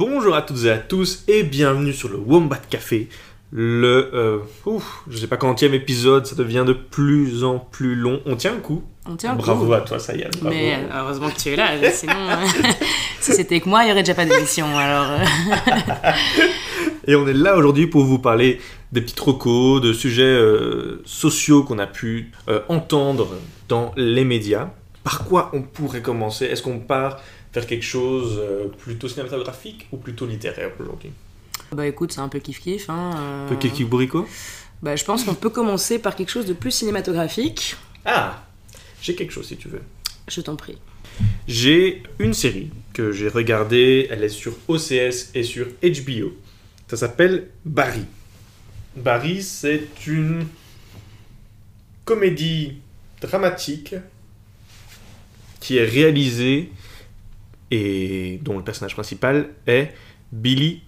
Bonjour à toutes et à tous et bienvenue sur le Wombat Café. Le, euh, ouf, je sais pas quantième épisode, ça devient de plus en plus long. On tient le coup. On tient le Bravo coup. à toi, ça y est. bravo. Mais euh, heureusement que tu es là, sinon, euh, si c'était que moi, il n'y aurait déjà pas d'émission. Alors, euh, Et on est là aujourd'hui pour vous parler des petits trocos, de sujets euh, sociaux qu'on a pu euh, entendre dans les médias. Par quoi on pourrait commencer? Est-ce qu'on part faire quelque chose euh, plutôt cinématographique ou plutôt littéraire aujourd'hui? Bah écoute, c'est un peu kiff-kiff. Hein, euh, Un peu Kiki Bourrico bah, je pense qu'on peut commencer par quelque chose de plus cinématographique. Ah J'ai quelque chose si tu veux. Je t'en prie. J'ai une série que j'ai regardée, elle est sur OCS et sur HBO. Ça s'appelle Barry. Barry, c'est une comédie dramatique qui est réalisée et dont le personnage principal est Billy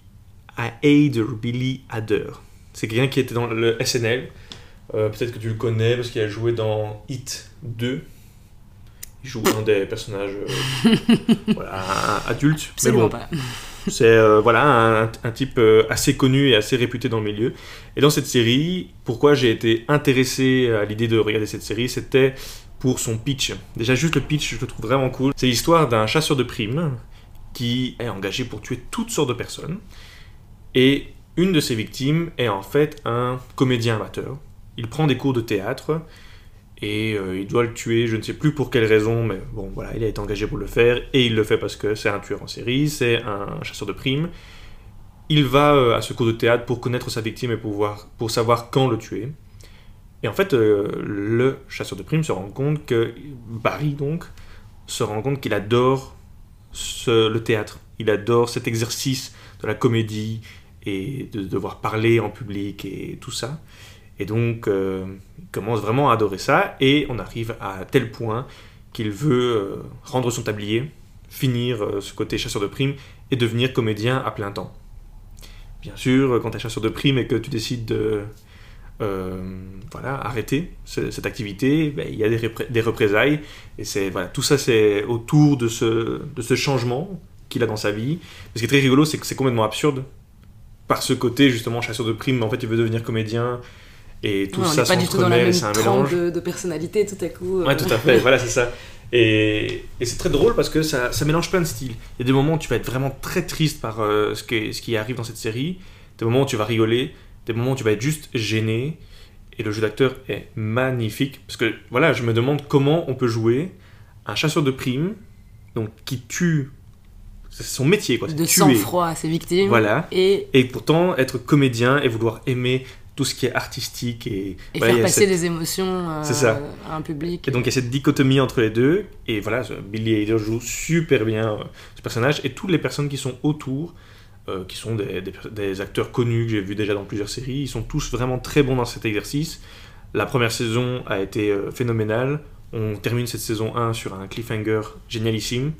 Hader. Billy Hader. C'est quelqu'un qui était dans le SNL. Euh, Peut-être que tu le connais parce qu'il a joué dans Hit 2. Il joue un des personnages euh, voilà, adultes. Mais bon, pas. c'est euh, voilà un, un type euh, assez connu et assez réputé dans le milieu. Et dans cette série, pourquoi j'ai été intéressé à l'idée de regarder cette série, c'était pour son pitch. Déjà juste le pitch, je le trouve vraiment cool. C'est l'histoire d'un chasseur de primes qui est engagé pour tuer toutes sortes de personnes. Et une de ses victimes est en fait un comédien amateur. Il prend des cours de théâtre et euh, il doit le tuer, je ne sais plus pour quelle raison, mais bon voilà, il a été engagé pour le faire et il le fait parce que c'est un tueur en série, c'est un chasseur de primes. Il va euh, à ce cours de théâtre pour connaître sa victime et pour, voir- pour savoir quand le tuer. Et en fait, euh, le chasseur de primes se rend compte que Barry donc se rend compte qu'il adore ce- le théâtre. Il adore cet exercice de la comédie et de devoir parler en public et tout ça. Et donc, euh, il commence vraiment à adorer ça. Et on arrive à tel point qu'il veut euh, rendre son tablier, finir ce côté chasseur de primes et devenir comédien à plein temps. Bien sûr, quand tu es chasseur de primes et que tu décides de voilà, arrêter ce- cette activité, ben, il y a des, repré- des représailles. Et c'est voilà, tout ça, c'est autour de ce, de ce changement qu'il a dans sa vie. Ce qui est très rigolo, c'est que c'est complètement absurde. Par ce côté, justement, chasseur de primes, mais en fait, il veut devenir comédien. Et tout Ouais, ça s'entremêle, c'est un mélange. de, de personnalité tout à coup. euh. Ouais, tout à fait, voilà, c'est ça. Et, et c'est très drôle parce que ça, ça mélange plein de styles. Il y a des moments où tu vas être vraiment très triste par euh, ce, que- ce qui arrive dans cette série, des moments où tu vas rigoler, des moments où tu vas être juste gêné. Et le jeu d'acteur est magnifique parce que voilà, je me demande comment on peut jouer un chasseur de primes donc qui tue. C'est son métier, quoi. c'est de sang-froid à ses victimes. Voilà. Et, Et pourtant être comédien et vouloir aimer tout ce qui est artistique et, et voilà, faire passer cette- les émotions euh, ça. à un public. Et donc il y a cette dichotomie entre les deux, et voilà, Billy Hader joue super bien euh, ce personnage, et toutes les personnes qui sont autour, euh, qui sont des, des- acteurs connus que j'ai vus déjà dans plusieurs séries, ils sont tous vraiment très bons dans cet exercice. La première saison a été euh, phénoménale, on termine cette saison 1 sur un cliffhanger génialissime.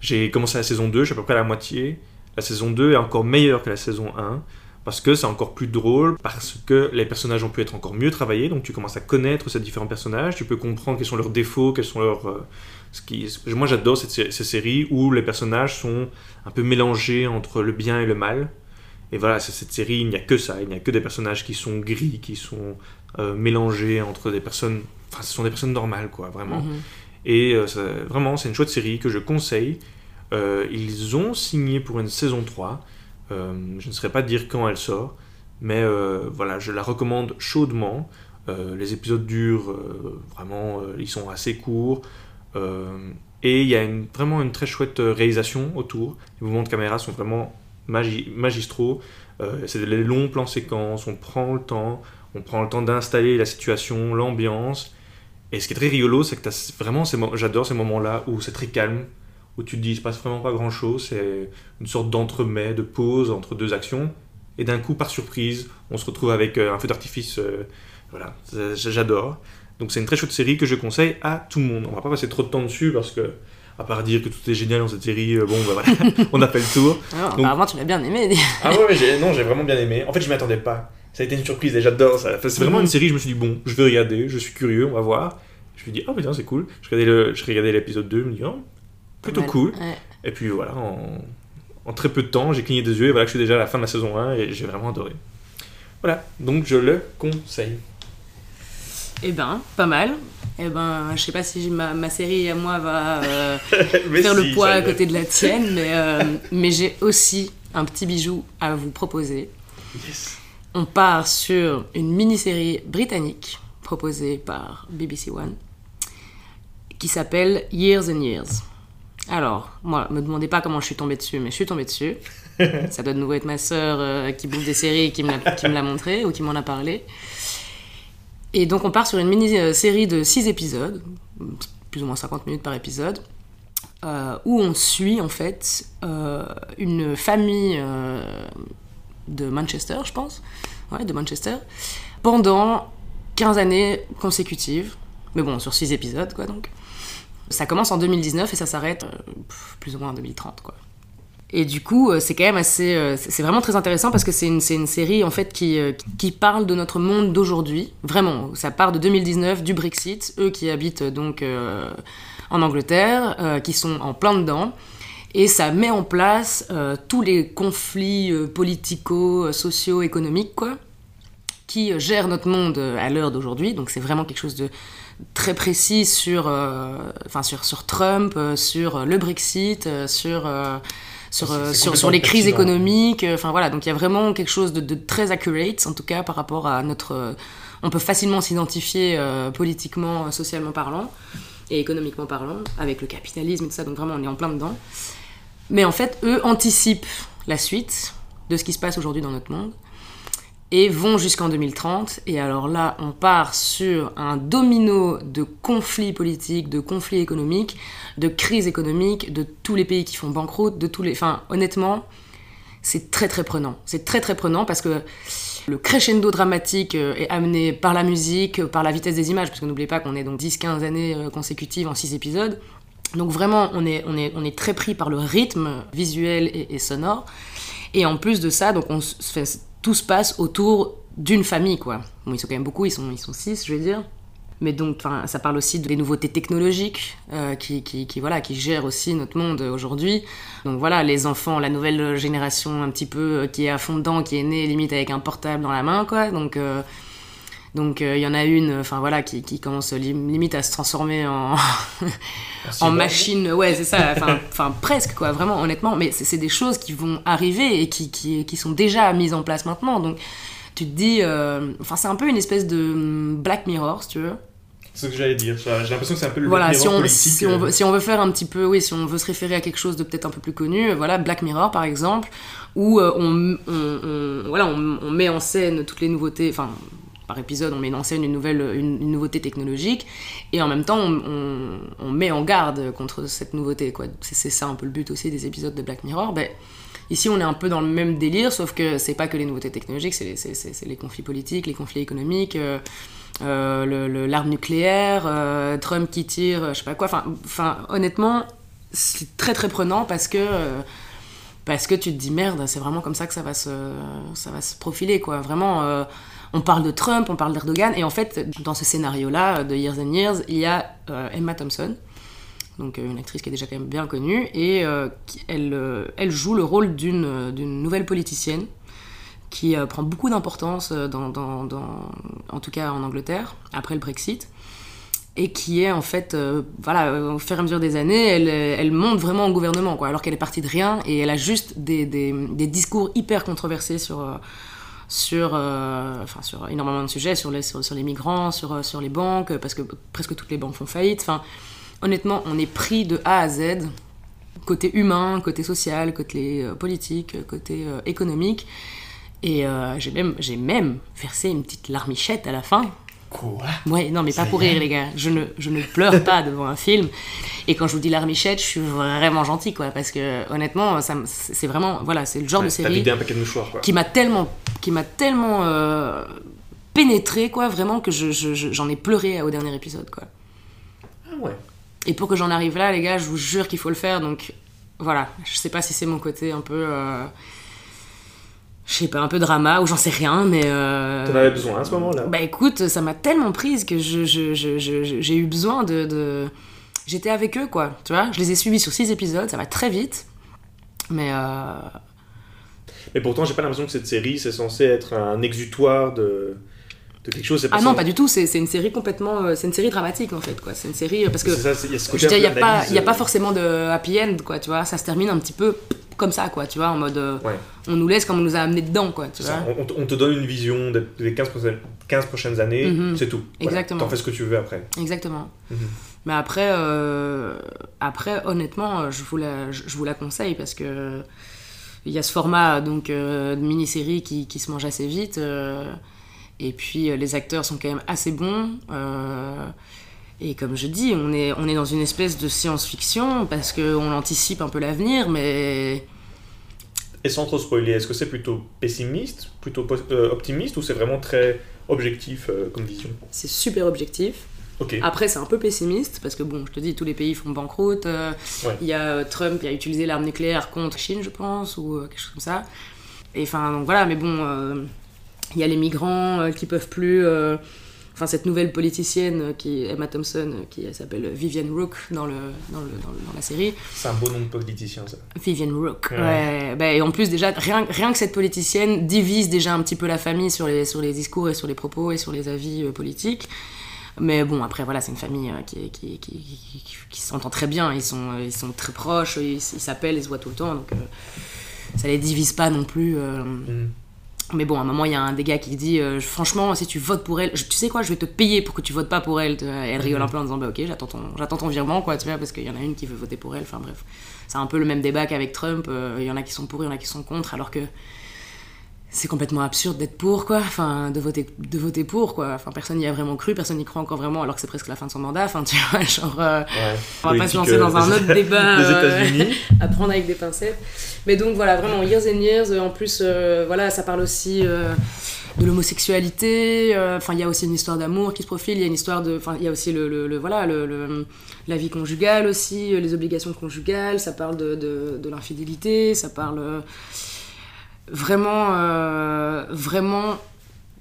J'ai commencé la saison 2, je suis à peu près à la moitié. La saison 2 est encore meilleure que la saison 1 parce que c'est encore plus drôle, parce que les personnages ont pu être encore mieux travaillés, donc tu commences à connaître ces différents personnages, tu peux comprendre quels sont leurs défauts, quels sont leurs... euh, ce qui... Moi j'adore ces séries où les personnages sont un peu mélangés entre le bien et le mal. Et voilà, c'est cette série, il n'y a que ça, il n'y a que des personnages qui sont gris, qui sont euh, mélangés entre des personnes... Enfin, ce sont des personnes normales, quoi, vraiment. Mhm. Et euh, ça- vraiment, c'est une chouette série que je conseille. Euh, ils ont signé pour une saison 3. Euh, je ne saurais pas dire quand elle sort, mais voilà, je la recommande chaudement. Les épisodes durent vraiment, ils sont assez courts. Euh, et il y a vraiment une très chouette euh, réalisation autour. Les mouvements de caméra sont vraiment magi- magistraux. Euh, c'est des longs plans séquences, on prend le temps, on prend le temps d'installer la situation, l'ambiance. Et ce qui est très rigolo, c'est que t'as vraiment, j'adore ces moments-là où c'est très calme, où tu te dis, il se passe vraiment pas grand-chose, c'est une sorte d'entremets, de pause entre deux actions, et d'un coup, par surprise, on se retrouve avec un feu d'artifice, voilà, j'adore. Donc c'est une très chouette série que je conseille à tout le monde. On va pas passer trop de temps dessus parce que, à part dire que tout est génial dans cette série, euh, bon, bah voilà, on a fait le tour. Alors, Donc- apparemment, tu l'as bien aimé. Ah ouais, j'ai- non, j'ai vraiment bien aimé. En fait, je m'y attendais pas. Ça a été une surprise et j'adore ça. Enfin, c'est vraiment une série, je me suis dit, bon, je vais regarder, je suis curieux, on va voir. Je me suis dit, oh putain, c'est cool. Je regardais le- je regardais l'épisode 2, je me dis, oh, plutôt cool. Ouais. Et puis voilà, en, en très peu de temps, j'ai cligné des yeux et voilà que je suis déjà à la fin de la saison 1 et j'ai vraiment adoré. Voilà, donc je le conseille. Eh ben, pas mal. Eh ben, je sais pas si ma, ma série à moi va euh, faire le poids à côté de la tienne, mais, euh, mais j'ai aussi un petit bijou à vous proposer. On part sur une mini-série britannique proposée par BBC One qui s'appelle Years and Years. Alors, moi, me demandez pas comment je suis tombée dessus, mais je suis tombée dessus. Ça doit de nouveau être ma sœur euh, qui bouffe des séries qui me l'a montré ou qui m'en a parlé. Et donc on part sur une mini-série de 6 épisodes, plus ou moins 50 minutes par épisode, euh, où on suit en fait euh, une famille euh, de Manchester, je pense, ouais, de Manchester, pendant 15 années consécutives, mais bon, sur 6 épisodes quoi donc. Ça commence en 2019 et ça s'arrête plus ou moins en 2030 quoi. Et du coup, euh, c'est quand même assez. Euh, c'est vraiment très intéressant parce que c'est une, une, série en fait qui, euh, qui parle de notre monde d'aujourd'hui. Vraiment, ça part de 2019, du Brexit. Eux qui habitent donc en Angleterre, qui sont en plein dedans. Et ça met en place tous les conflits politico, sociaux, économiques, quoi, qui gèrent notre monde à l'heure d'aujourd'hui. Donc c'est vraiment quelque chose de très précis sur, enfin sur, sur Trump, sur le Brexit, sur sur, euh, sur, sur, les crises économiques. Euh, enfin voilà, donc il y a vraiment quelque chose de, très accurate, en tout cas par rapport à notre. Euh, on peut facilement s'identifier politiquement, socialement parlant et économiquement parlant, avec le capitalisme et tout ça, donc vraiment on est en plein dedans. Mais en fait, eux anticipent la suite de ce qui se passe aujourd'hui dans notre monde et vont jusqu'en 2030. Et alors là, on part sur un domino de conflits politiques, de conflits économiques, de crises économiques, de tous les pays qui font banqueroute, de tous les... Enfin, honnêtement, c'est très très prenant. C'est très très prenant parce que le crescendo dramatique euh, est amené par la musique, par la vitesse des images, parce que n'oubliez pas qu'on est donc 10-15 années euh, consécutives en 6 épisodes. Donc vraiment, on est, on est, on est très pris par le rythme visuel et, et sonore. Et en plus de ça, donc on fait tout se passe autour d'une famille, quoi. Ils sont quand même beaucoup, ils sont, ils sont six, je vais dire. Mais donc, ça parle aussi des nouveautés technologiques euh, qui, qui, qui, voilà, qui gèrent aussi notre monde aujourd'hui. Donc voilà, les enfants, la nouvelle génération un petit peu euh, qui est à fond dedans, qui est née limite avec un portable dans la main, quoi. Donc, euh, donc il y en a une, enfin voilà, qui, qui, commence limite à se transformer en, en machine. Ouais, c'est ça. Enfin, presque quoi, vraiment, honnêtement. Mais c'est des choses qui vont arriver et qui, qui, qui, sont déjà mises en place maintenant. Donc tu te dis, euh, enfin c'est un peu une espèce de hum, Black Mirror, si tu veux. C'est ce que j'allais dire. J'ai l'impression que c'est un peu le voilà, Black Mirror si on, politique. Si on, veut, si on veut faire un petit peu, oui, si on veut se référer à quelque chose de peut-être un peu plus connu, voilà, Black Mirror par exemple, où euh, on, on, on, voilà, on, met en scène toutes les nouveautés, enfin par épisode, on met en scène une, nouvelle, une, nouveauté technologique, et en même temps, on, met en garde contre cette nouveauté. Quoi. C'est, ça un peu le but aussi des épisodes de Black Mirror. Ben, ici, on est un peu dans le même délire, sauf que c'est pas que les nouveautés technologiques, c'est les, les conflits politiques, les conflits économiques. Euh, euh, l'arme nucléaire, euh, Trump qui tire, je sais pas quoi. Enfin, honnêtement, c'est très très prenant parce que parce que tu te dis merde, c'est vraiment comme ça que ça va se ça va se profiler quoi. Vraiment, on parle de Trump, on parle d'Erdogan, et en fait, dans ce scénario-là de Years and Years, il y a euh, Emma Thompson, donc euh, une actrice qui est déjà quand même bien connue, et euh, elle, elle joue le rôle d'une nouvelle politicienne qui prend beaucoup d'importance, dans, dans, en tout cas en Angleterre, après le Brexit, et qui est en fait, voilà, au fur et à mesure des années, elle, elle monte vraiment au gouvernement, quoi, alors qu'elle est partie de rien, et elle a juste des, des discours hyper controversés sur sur, euh, enfin, sur énormément de sujets, sur les, sur, les migrants, sur, euh, sur les banques, parce que presque toutes les banques font faillite. Enfin, honnêtement, on est pris de A à Z, côté humain, côté social, côté euh, politique, côté économique. Et j'ai même, même versé une petite larmichette à la fin, Quoi Ouais, non, mais pas pour rire, les gars. Je ne, je ne pleure pas devant un film. Et quand je vous dis l'armichette, je suis vraiment gentil, quoi. Parce que, honnêtement, c'est vraiment. Voilà, c'est le genre de série. vidé un paquet de mouchoirs, quoi. Qui m'a tellement. Qui m'a tellement. Euh, pénétré, quoi, vraiment, que j'en je, ai pleuré au dernier épisode, quoi. Ah ouais. Et pour que j'en arrive là, les gars, je vous jure qu'il faut le faire. Donc, voilà. Je sais pas si c'est mon côté un peu. Euh, je sais pas, un peu drama ou j'en sais rien, mais. Euh... T'en avais besoin à ce moment-là Bah écoute, ça m'a tellement prise que j'ai je, je, eu besoin de. de... J'étais avec eux, quoi, tu vois. Je les ai suivis sur six épisodes, ça va très vite. Mais. Euh... Mais pourtant, j'ai pas l'impression que cette série, c'est censé être un exutoire de de quelque chose. ah non, pas du tout. C'est une série complètement. Euh, c'est une série dramatique en fait, quoi. C'est une série parce que. il n'y a, pas, y a pas forcément de happy end, quoi. Tu vois, ça se termine un petit peu comme ça, quoi. Tu vois, en mode. Euh, on nous laisse comme on nous a amené dedans, quoi. Tu vois on, te donne une vision des 15, 15 prochaines années, mhm. c'est tout. Exactement. T'en fais ce que tu veux après. Exactement. Mhm. Mais après, euh, après, honnêtement, je vous la, je, vous la conseille parce que il y a ce format donc de mini-série qui, qui, se mange assez vite. Et puis euh, les acteurs sont quand même assez bons. Euh, et comme je dis, on est, on est dans une espèce de science-fiction parce qu'on anticipe un peu l'avenir, mais... Et sans trop spoiler, est-ce que c'est plutôt pessimiste, plutôt euh, optimiste, ou c'est vraiment très objectif comme vision? C'est super objectif. Après, c'est un peu pessimiste parce que, bon, je te dis, tous les pays font banqueroute. Il y a Trump qui a utilisé l'arme nucléaire contre Chine, je pense, ou quelque chose comme ça. Et enfin, donc voilà, mais bon, il y a les migrants euh, qui peuvent plus. Euh, enfin, cette nouvelle politicienne euh, qui Emma Thompson, qui s'appelle Vivian Rook dans, le, dans, le, dans, la série. C'est un beau nom de politicien, ça. Vivian Rook. Ouais. Bah, et en plus, déjà, rien, rien que cette politicienne divise déjà un petit peu la famille sur les, sur les discours et sur les propos et sur les avis politiques. Mais bon, après, voilà, c'est une famille qui, qui, qui, qui, s'entend très bien. Ils sont, ils sont très proches, ils s'appellent, ils se voient tout le temps. Donc, ça les divise pas non plus. Mm. Mais bon, à un moment, il y a un des gars qui dit euh, Franchement, si tu votes pour elle, tu sais quoi, je vais te payer pour que tu votes pas pour elle. Elle rigole un peu en disant Bah, ok, j'attends ton, j'attends ton virement, quoi, tu vois, parce qu'il y en a une qui veut voter pour elle. Enfin, bref. C'est un peu le même débat qu'avec Trump. Euh, il y en a qui sont pour, il y en a qui sont contre, alors que c'est complètement absurde d'être pour, quoi. Enfin, de voter, de voter pour, quoi. Enfin, personne n'y a vraiment cru, personne n'y croit encore vraiment, alors que c'est presque la fin de son mandat. Enfin, tu vois, genre. Euh, on va pas se lancer dans un autre débat. à prendre avec des pincettes. Mais donc, voilà, vraiment, Years and Years. En plus, euh, voilà, ça parle aussi euh, de l'homosexualité. Enfin, il y a aussi une histoire d'amour qui se profile. Il y a une histoire de. Enfin, il y a aussi le, le, voilà, le, la vie conjugale aussi, les obligations conjugales. Ça parle de, de, de l'infidélité. Ça parle vraiment, euh, vraiment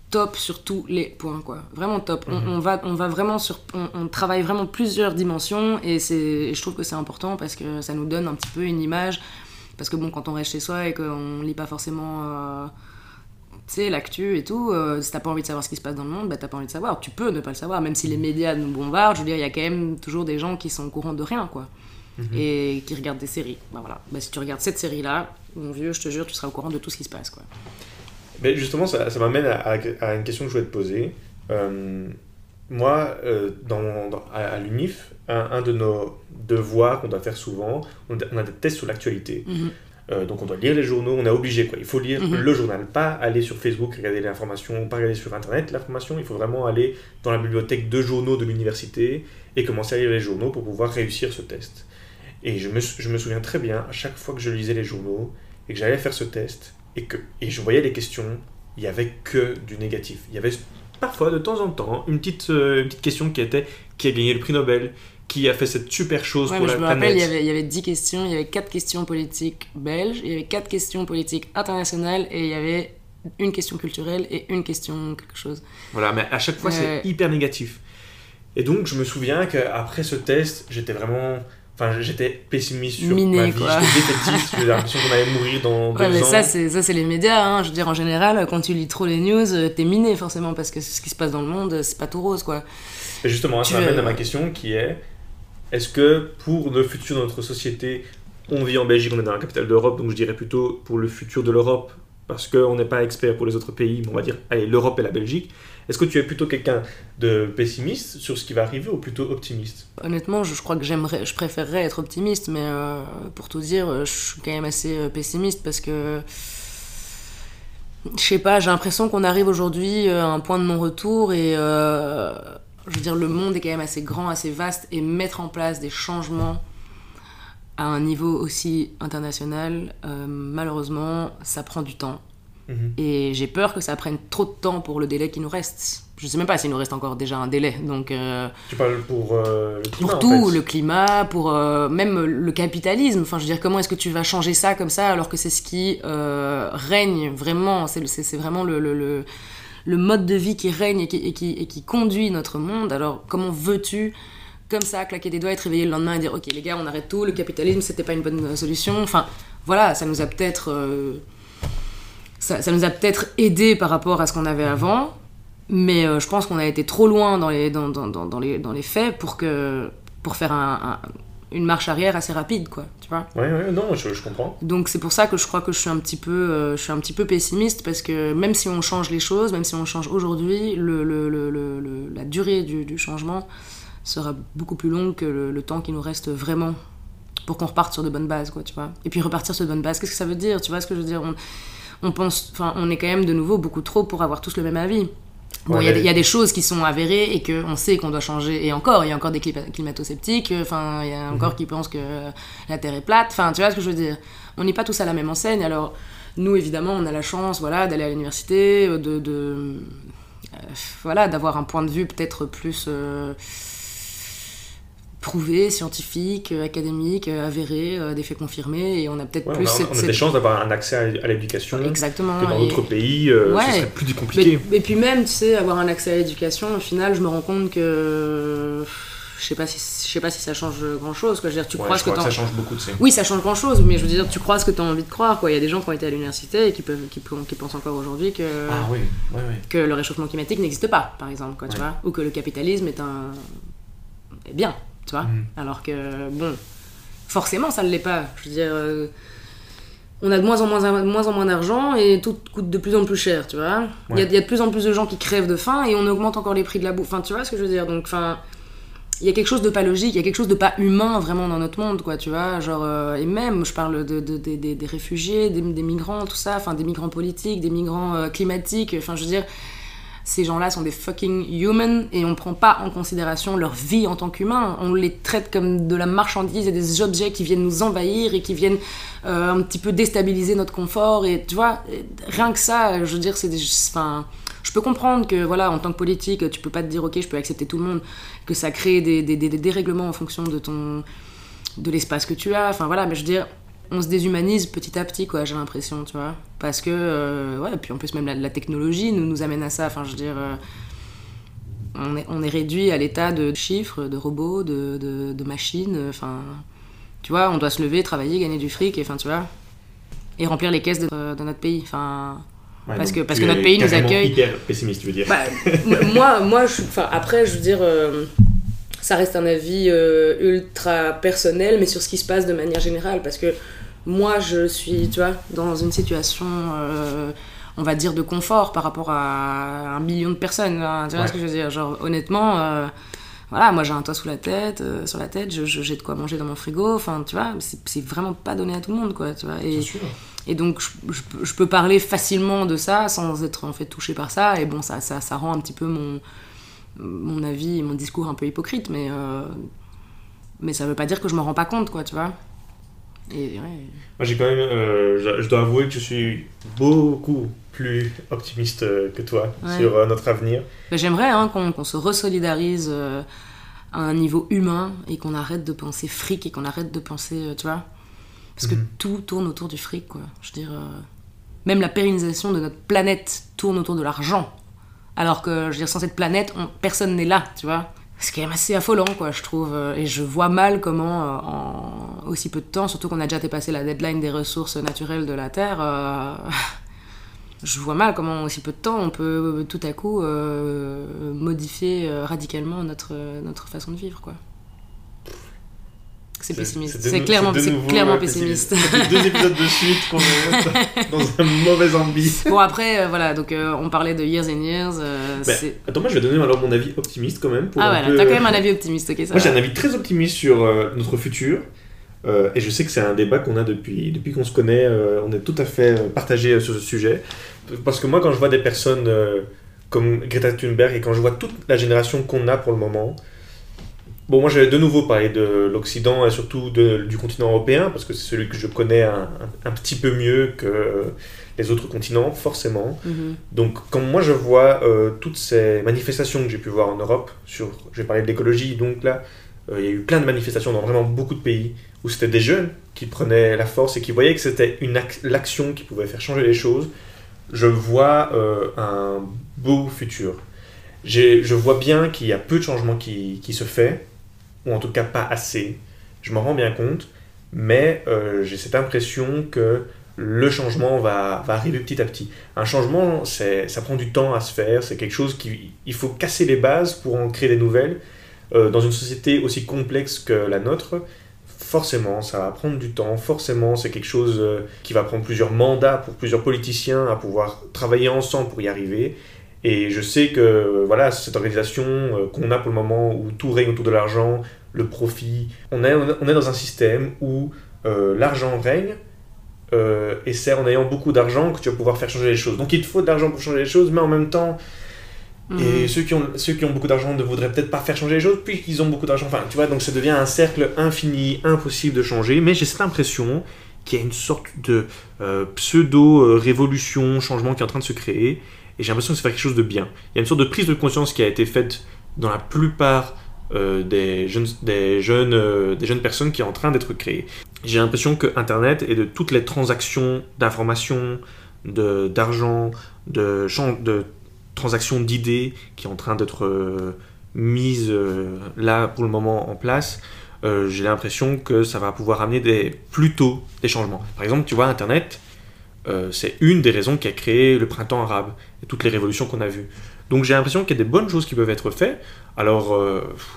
top sur tous les points quoi. Vraiment top. On, mhm. va on va vraiment sur on, travaille vraiment plusieurs dimensions et c'est je trouve que c'est important parce que ça nous donne un petit peu une image. Parce que bon quand on reste chez soi et qu'on lit pas forcément euh, tu sais l'actu et tout euh, si t'as pas envie de savoir ce qui se passe dans le monde bah t'as pas envie de savoir. Tu peux ne pas le savoir même si les médias nous bombardent je veux dire il y a quand même toujours des gens qui sont au courant de rien quoi mhm. et qui regardent des séries bah voilà bah, si tu regardes cette série là mon vieux, je te jure, tu seras au courant de tout ce qui se passe. Quoi. Mais justement, ça, ça m'amène à, une question que je voulais te poser. Euh, moi, euh, dans, à, l'UNIF, un, de nos devoirs qu'on doit faire souvent, on a, des tests sur l'actualité. Mhm. Euh, donc on doit lire les journaux, on est obligé quoi. Il faut lire mhm. le journal, pas aller sur Facebook regarder l'information, pas regarder sur Internet l'information. Il faut vraiment aller dans la bibliothèque de journaux de l'université et commencer à lire les journaux pour pouvoir réussir ce test. Et je me, je me, souviens très bien, à chaque fois que je lisais les journaux et que j'allais faire ce test et que et je voyais les questions, il n'y avait que du négatif. Il y avait parfois, de temps en temps, une petite, euh, une petite question qui était qui a gagné le prix Nobel, qui a fait cette super chose pour la je me Rappelle, il y, avait, il y avait 10 questions, il y avait 4 questions politiques belges, il y avait 4 questions politiques internationales et il y avait une question culturelle et une question quelque chose. Voilà, mais à chaque fois, c'est hyper négatif. Et donc, je me souviens qu'après ce test, j'étais vraiment Enfin, j'étais pessimiste sur ma vie, j'étais j'avais l'impression qu'on allait mourir dans deux ouais, mais ans. ça, c'est, ça, c'est les médias, hein. je veux dire, en général, quand tu lis trop les news, euh, t'es miné forcément, parce que ce qui se passe dans le monde, c'est pas tout rose, quoi. Et justement, ça m'amène à ma question qui est, est-ce que pour le futur de notre société, on vit en Belgique, on est dans la capitale d'Europe, donc je dirais plutôt pour le futur de l'Europe, parce qu'on n'est pas expert pour les autres pays, mais on va dire, allez, l'Europe et la Belgique. Est-ce que tu es plutôt quelqu'un de pessimiste sur ce qui va arriver ou plutôt optimiste? Honnêtement, je, crois que j'aimerais, je préférerais être optimiste, mais euh, pour tout dire, je suis quand même assez euh, pessimiste parce que je sais pas, j'ai l'impression qu'on arrive aujourd'hui euh, à un point de non-retour et je veux dire, le monde est quand même assez grand, assez vaste et mettre en place des changements à un niveau aussi international, malheureusement, ça prend du temps. Mhm. Et j'ai peur que ça prenne trop de temps pour le délai qui nous reste. Je sais même pas s'il nous reste encore déjà un délai. Donc, euh, tu parles pour euh, le climat Pour tout, le climat, pour euh, même le capitalisme. Enfin, je veux dire, comment est-ce que tu vas changer ça comme ça alors que c'est ce qui règne vraiment C'est vraiment le, le, le, mode de vie qui règne et qui, et qui, et qui conduit notre monde. Alors, comment veux-tu comme ça, claquer des doigts, être réveillé le lendemain et dire ok les gars, on arrête tout, le capitalisme c'était pas une bonne solution. Enfin voilà, ça nous a peut-être euh, ça, nous a peut-être aidé par rapport à ce qu'on avait avant, mais euh, je pense qu'on a été trop loin dans les, dans, dans, dans, les, dans les faits pour, que, pour faire un, une marche arrière assez rapide, quoi, tu vois. Ouais, ouais, non, je, je comprends. Donc c'est pour ça que je crois que je suis un petit peu, euh, je suis un petit peu pessimiste parce que même si on change les choses, même si on change aujourd'hui, le, le, le, la durée du, du, changement sera beaucoup plus longue que le, temps qui nous reste vraiment pour qu'on reparte sur de bonnes bases, quoi, tu vois. Et puis repartir sur de bonnes bases, qu'est-ce que ça veut dire, tu vois ce que je veux dire? On, on pense, enfin, on est quand même de nouveau beaucoup trop pour avoir tous le même avis. Bon, il y, a des choses qui sont avérées et qu'on sait qu'on doit changer. Et encore, il y a encore des climato-sceptiques, enfin, il y a encore mhm. qui pensent que la Terre est plate. Enfin, tu vois ce que je veux dire? On n'est pas tous à la même enseigne. Alors, nous, évidemment, on a la chance voilà, d'aller à l'université, de, de euh, voilà, d'avoir un point de vue peut-être plus. Euh, prouvé, scientifique, euh, académique, euh, avéré, euh, des faits confirmés, et on a peut-être plus... On a, cette, des chances d'avoir un accès à l'éducation Exactement. que dans d'autres pays, ouais. ce serait plus compliqué. Mais, et puis même, tu sais, avoir un accès à l'éducation, au final, je me rends compte que... Je sais pas si je sais pas si ça change grand chose quoi. Je veux dire, tu crois je que, crois que ça change beaucoup de Oui, ça change grand chose, mais je veux dire, tu crois ce que tu as envie de croire quoi. Il y a des gens qui ont été à l'université et qui peuvent qui, qui pensent encore aujourd'hui que ah, oui. Ouais, que le réchauffement climatique n'existe pas, par exemple quoi, tu vois, ou que le capitalisme est un est bien, tu vois. Mm. Alors que, bon, forcément, ça ne l'est pas. Je veux dire, euh, on a de moins en moins, de moins, en moins d'argent et tout coûte de plus en plus cher, tu vois. Il y, a, y, a de plus en plus de gens qui crèvent de faim et on augmente encore les prix de la bouffe. Enfin, tu vois ce que je veux dire Donc, enfin, il y a quelque chose de pas logique, il y a quelque chose de pas humain vraiment dans notre monde, quoi, tu vois. Genre, euh, et même, je parle de, de, des réfugiés, des, migrants, tout ça, enfin, des migrants politiques, des migrants euh, climatiques, enfin, je veux dire ces gens-là sont des fucking humans et on prend pas en considération leur vie en tant qu'humains. On les traite comme de la marchandise et des objets qui viennent nous envahir et qui viennent euh, un petit peu déstabiliser notre confort. Et tu vois, rien que ça, je veux dire, c'est des. Enfin, je peux comprendre que, voilà, en tant que politique, tu peux pas te dire, ok, je peux accepter tout le monde, que ça crée des, des, des, des dérèglements en fonction de ton de l'espace que tu as. Enfin voilà, mais je veux dire, on se déshumanise petit à petit, quoi, j'ai l'impression, tu vois. Parce que, euh, ouais, puis en plus, même la, technologie nous, nous amène à ça. Enfin, je veux dire, euh, on, est, on est réduit à l'état de chiffres, de robots, de, de, machines. Enfin, tu vois, on doit se lever, travailler, gagner du fric, et, enfin, tu vois, et remplir les caisses de, notre pays. Enfin. parce que, parce que notre pays nous accueille. hyper pessimiste, tu veux dire. Bah, moi, moi je, après, je veux dire. Euh, ça reste un avis ultra personnel, mais sur ce qui se passe de manière générale, parce que moi, je suis, tu vois, dans une situation, euh, on va dire, de confort par rapport à un million de personnes. Hein, tu vois ce que je veux dire? Genre, honnêtement, euh, voilà, moi j'ai un toit sous la tête, euh, sur la tête, j'ai de quoi manger dans mon frigo. Enfin, tu vois, c'est vraiment pas donné à tout le monde, quoi. Tu vois et, et donc, je, je, peux parler facilement de ça sans être en fait touché par ça. Et bon, ça, ça, ça rend un petit peu mon, mon avis, mon discours un peu hypocrite, mais, mais ça veut pas dire que je m'en rends pas compte, quoi, tu vois. Moi, j'ai quand même. Euh, je, dois avouer que je suis beaucoup plus optimiste euh, que toi sur euh, notre avenir. J'aimerais hein, qu'on se resolidarise à un niveau humain et qu'on arrête de penser fric et qu'on arrête de penser. tu vois Parce que mhm. tout tourne autour du fric, quoi. Je veux dire. même la pérennisation de notre planète tourne autour de l'argent. Alors que, je veux dire, sans cette planète, personne n'est là, tu vois c'est quand même assez affolant, quoi, je trouve. Et je vois mal comment, euh, en aussi peu de temps, surtout qu'on a déjà dépassé la deadline des ressources naturelles de la Terre, euh, je vois mal comment, en aussi peu de temps, on peut tout à coup euh, modifier radicalement notre, notre façon de vivre, quoi. C'est pessimiste. C'est clairement, clairement pessimiste. C'est deux épisodes de suite qu'on est dans un mauvais ambi. Bon, après, euh, voilà, donc euh, on parlait de Years and Years. Euh, bah, attends, moi je vais donner alors mon avis optimiste quand même. Pour ah, voilà, t'as quand même un avis optimiste, ok, ça Moi j'ai un avis très optimiste sur notre futur. et je sais que c'est un débat qu'on a depuis, depuis qu'on se connaît. on est tout à fait partagé sur ce sujet. Parce que moi, quand je vois des personnes comme Greta Thunberg et quand je vois toute la génération qu'on a pour le moment, Bon, moi, j'avais de nouveau parlé de l'Occident et surtout du continent européen, parce que c'est celui que je connais un, un, petit peu mieux que les autres continents, forcément. Mhm. Donc, quand moi, je vois euh, toutes ces manifestations que j'ai pu voir en Europe, sur, je vais parler de l'écologie, donc là, euh, il y a eu plein de manifestations dans vraiment beaucoup de pays, où c'était des jeunes qui prenaient la force et qui voyaient que c'était l'action qui pouvait faire changer les choses. Je vois euh, un beau futur. Je vois bien qu'il y a peu de changements qui, qui se fait, ou en tout cas pas assez. Je m'en rends bien compte, mais euh, j'ai cette impression que le changement va, va, arriver petit à petit. Un changement, ça prend du temps à se faire, c'est quelque chose qui... Il faut casser les bases pour en créer des nouvelles. Euh, dans une société aussi complexe que la nôtre, forcément, ça va prendre du temps, forcément, c'est quelque chose euh, qui va prendre plusieurs mandats pour plusieurs politiciens à pouvoir travailler ensemble pour y arriver. Et je sais que voilà, cette organisation euh, qu'on a pour le moment où tout règne autour de l'argent, le profit, on est, on est dans un système où l'argent règne, et c'est en ayant beaucoup d'argent que tu vas pouvoir faire changer les choses. Donc il te faut de l'argent pour changer les choses, mais en même temps, et mhm. ceux qui, ont, ceux qui ont beaucoup d'argent ne voudraient peut-être pas faire changer les choses, puisqu'ils ont beaucoup d'argent. Enfin, tu vois, donc ça devient un cercle infini, impossible de changer. Mais j'ai cette impression qu'il y a une sorte de euh, pseudo-révolution, changement qui est en train de se créer. J'ai l'impression que c'est quelque chose de bien. Il y a une sorte de prise de conscience qui a été faite dans la plupart euh, des, jeunes, des, jeunes, euh, des jeunes personnes qui est en train d'être créée. J'ai l'impression que Internet et de toutes les transactions d'informations, d'argent, de, de, de transaction d'idées qui est en train d'être euh, mise euh, là pour le moment en place, j'ai l'impression que ça va pouvoir amener des, plutôt des changements. Par exemple, tu vois, Internet, c'est une des raisons qui a créé le printemps arabe et toutes les révolutions qu'on a vues. Donc j'ai l'impression qu'il y a des bonnes choses qui peuvent être faites. Alors,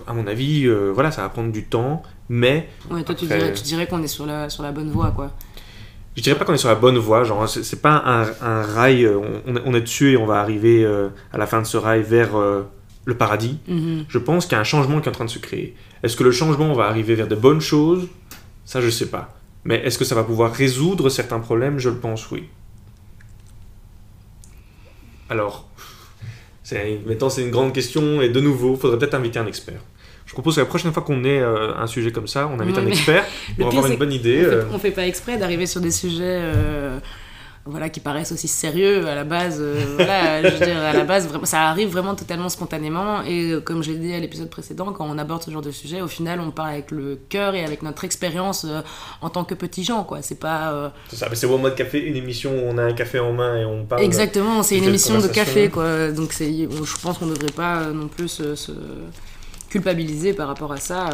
à mon avis, voilà, ça va prendre du temps, mais... Ouais, toi, tu dirais, qu'on est sur la, sur la bonne voie, quoi je dirais pas qu'on est sur la bonne voie, genre c'est pas un, rail, euh, on, est dessus et on va arriver euh, à la fin de ce rail vers euh, le paradis. Mhm. Je pense qu'il y a un changement qui est en train de se créer. Est-ce que le changement va arriver vers de bonnes choses? Ça, je sais pas. Mais est-ce que ça va pouvoir résoudre certains problèmes? Je le pense, oui. Alors, maintenant c'est une grande question et de nouveau, il faudrait peut-être inviter un expert. Je propose que la prochaine fois qu'on ait euh, un sujet comme ça, on invite un expert pour avoir une bonne idée. On fait, euh. fait pas exprès d'arriver sur des sujets euh, voilà, qui paraissent aussi sérieux à la base. voilà, je veux dire, à la base, vraiment, ça arrive vraiment totalement spontanément. Et comme j'ai dit à l'épisode précédent, quand on aborde ce genre de sujet, au final, on parle avec le cœur et avec notre expérience en tant que petits gens. quoi. C'est pas. C'est ça, c'est au mode café, une émission où on a un café en main et on parle. Exactement, c'est une émission de café, quoi. Donc je pense qu'on ne devrait pas non plus se culpabiliser par rapport à ça.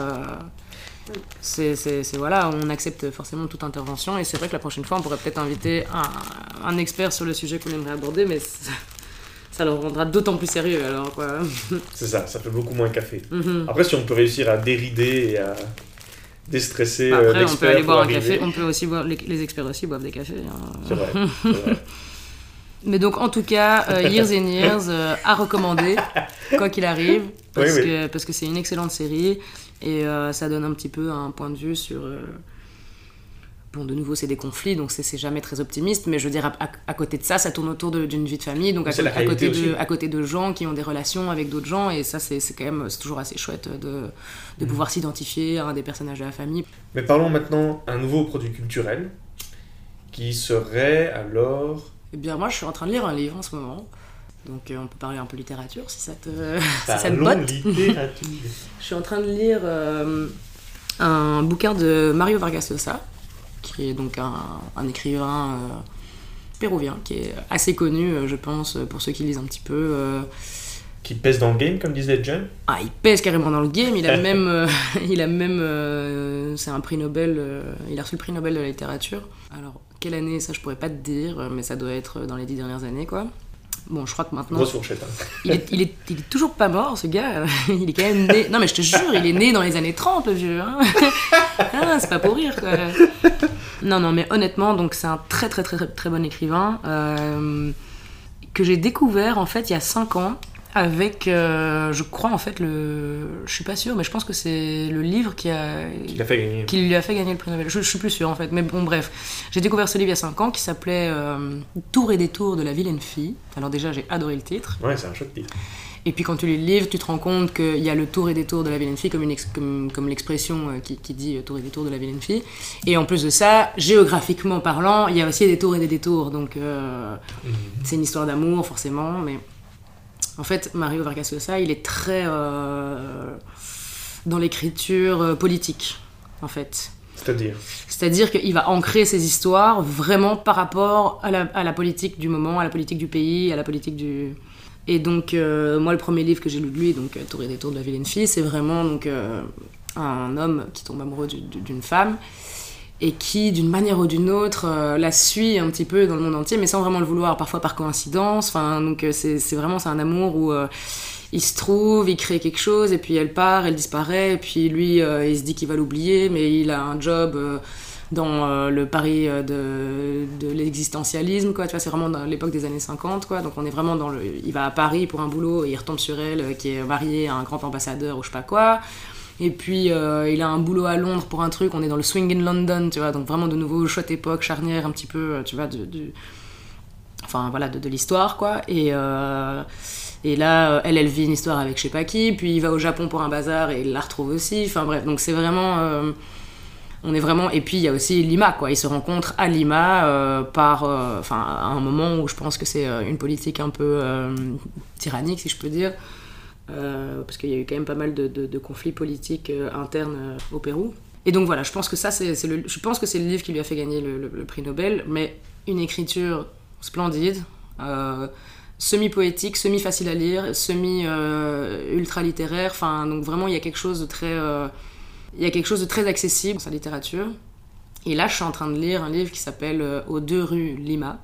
C'est, voilà, on accepte forcément toute intervention et c'est vrai que la prochaine fois on pourrait peut-être inviter un, expert sur le sujet qu'on aimerait aborder, mais ça, le rendra d'autant plus sérieux alors quoi. C'est ça, ça fait beaucoup moins café. Mhm. Après, si on peut réussir à dérider et à déstresser euh, Après, on peut aller boire un café, on peut aussi boire, les, experts aussi boivent des cafés. Hein. C'est vrai, vrai. Mais donc, en tout cas, euh, Years and Years euh, à recommander, quoi qu'il arrive, parce, Que, parce que c'est une excellente série et euh, ça donne un petit peu un point de vue sur. Bon, de nouveau, c'est des conflits, donc c'est jamais très optimiste, mais je veux dire, à, côté de ça, ça tourne autour d'une vie de famille, donc à, côté de, à côté de gens qui ont des relations avec d'autres gens, et ça, c'est quand même toujours assez chouette de, de mm. pouvoir s'identifier à un des personnages de la famille. Mais parlons maintenant d'un nouveau produit culturel qui serait alors eh bien, moi, je suis en train de lire un livre en ce moment. Donc, euh, on peut parler un peu littérature si ça te, si ça te botte. je suis en train de lire euh, un bouquin de Mario Vargas Llosa, qui est donc un, un écrivain euh, péruvien, qui est assez connu, je pense, pour ceux qui lisent un petit peu. Qui pèse dans le game, comme disait John? Ah, il pèse carrément dans le game. Il a même, il a même, c'est un prix Nobel. il a reçu le prix Nobel de la littérature. Alors, quelle année, ça je pourrais pas te dire, mais ça doit être dans les dix dernières années quoi. Bon, je crois que maintenant. Grosse fourchette. Hein. Il, est, il, est, il, est, toujours pas mort, ce gars. Il est quand même né. Non, mais je te jure, il est né dans les années 30, le vieux. Hein. Ah, c'est pas pour rire, quoi. Non, non, mais honnêtement, donc c'est un très, très, très, très bon écrivain euh, que j'ai découvert en fait il y a 5 ans avec, euh, je crois en fait, le, je suis pas sûre, mais je pense que c'est le livre qui, a, qui, fait gagner. qui lui a fait gagner le prix Nobel. Je, je suis plus sûre en fait, mais bon, bref. J'ai découvert ce livre il y a 5 ans qui s'appelait euh, Tour et détour de la vilaine fille. Alors, déjà, j'ai adoré le titre. Ouais, c'est un chouette titre. Et puis quand tu lis le livre, tu te rends compte qu'il y a le tour et détour de la vilaine fille, comme, une comme, comme l'expression euh, qui, qui, dit tour et détour de la vilaine fille. Et en plus de ça, géographiquement parlant, il y a aussi des tours et des détours. Donc mhm. c'est une histoire d'amour, forcément, mais en fait, Mario Vargas Llosa, il est très euh, dans l'écriture euh, politique, en fait. C'est-à-dire C'est-à-dire qu'il va ancrer ses histoires vraiment par rapport à la, politique du moment, à la politique du pays, à la politique du... Et donc, euh, moi, le premier livre que j'ai lu de lui, donc Tour et des tours de la vilaine fille, c'est vraiment donc, un homme qui tombe amoureux d'une femme et qui, d'une manière ou d'une autre, euh, la suit un petit peu dans le monde entier, mais sans vraiment le vouloir, parfois par coïncidence. Enfin, donc euh, c'est vraiment c'est un amour où euh, il se trouve, il crée quelque chose, et puis elle part, elle disparaît, et puis lui, il se dit qu'il va l'oublier, mais il a un job dans le pari de, de l'existentialisme, quoi. Tu vois, c'est vraiment dans l'époque des années 50, quoi. Donc on est vraiment dans le... Il va à Paris pour un boulot, et il retombe sur elle, qui est mariée à un grand ambassadeur ou je sais pas quoi. Et puis euh, il a un boulot à Londres pour un truc, on est dans le swing in London, tu vois, donc vraiment de nouveau chouette époque, charnière un petit peu, euh, tu vois, de, enfin voilà, de, de l'histoire quoi. Et, euh, et là, elle, elle vit une histoire avec je sais pas qui, puis il va au Japon pour un bazar et il la retrouve aussi, enfin bref, donc c'est vraiment. on est vraiment. Et puis il y a aussi Lima, quoi. Ils se rencontrent à Lima par. Enfin, à un moment où je pense que c'est une politique un peu tyrannique, si je peux dire. Euh, parce qu'il y a eu quand même pas mal de, conflits politiques euh, internes euh, au Pérou. Et donc voilà, je pense que ça, c'est le, je pense que c'est le livre qui lui a fait gagner le, prix Nobel, mais une écriture splendide, semi-poétique, semi-facile à lire, semi-ultra-littéraire, enfin, donc vraiment, il y a quelque chose de très... il y a quelque chose de très accessible dans sa littérature. Et là, je suis en train de lire un livre qui s'appelle Aux deux rues Lima,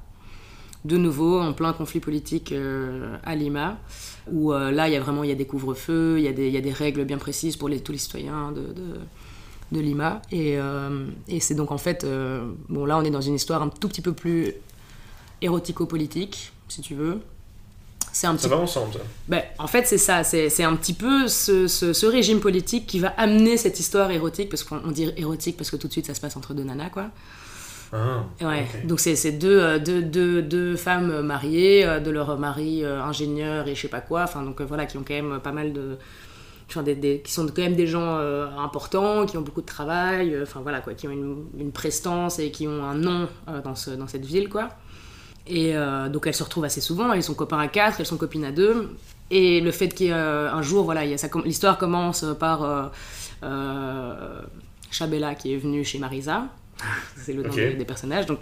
de nouveau en plein conflit politique à Lima où euh, là, il y a vraiment il y a des couvre-feux, il y, a des, y a des règles bien précises pour les, tous les citoyens de, de, Lima. Et, euh, et c'est donc en fait, euh, bon là, on est dans une histoire un tout petit peu plus érotico-politique, si tu veux. C'est un ça va ensemble, ça. Ben, en fait, c'est ça. C'est un petit peu ce, ce, régime politique qui va amener cette histoire érotique, parce qu'on dit érotique parce que tout de suite, ça se passe entre deux nanas, quoi. Ah, ouais. Donc c'est deux, euh, deux, deux, deux, femmes mariées, euh, de leur mari euh, ingénieur et je sais pas quoi, enfin donc voilà, qui ont quand même pas mal de... Enfin, des, qui sont quand même des gens importants, qui ont beaucoup de travail, enfin voilà quoi, qui ont une, une, prestance et qui ont un nom dans, ce, dans cette ville quoi. Et donc elles se retrouvent assez souvent, elles sont copains à quatre, elles sont copines à deux. Et le fait qu'un jour, voilà, l'histoire commence par Chabella qui est venue chez Marisa, c'est le nom des, personnages. Donc,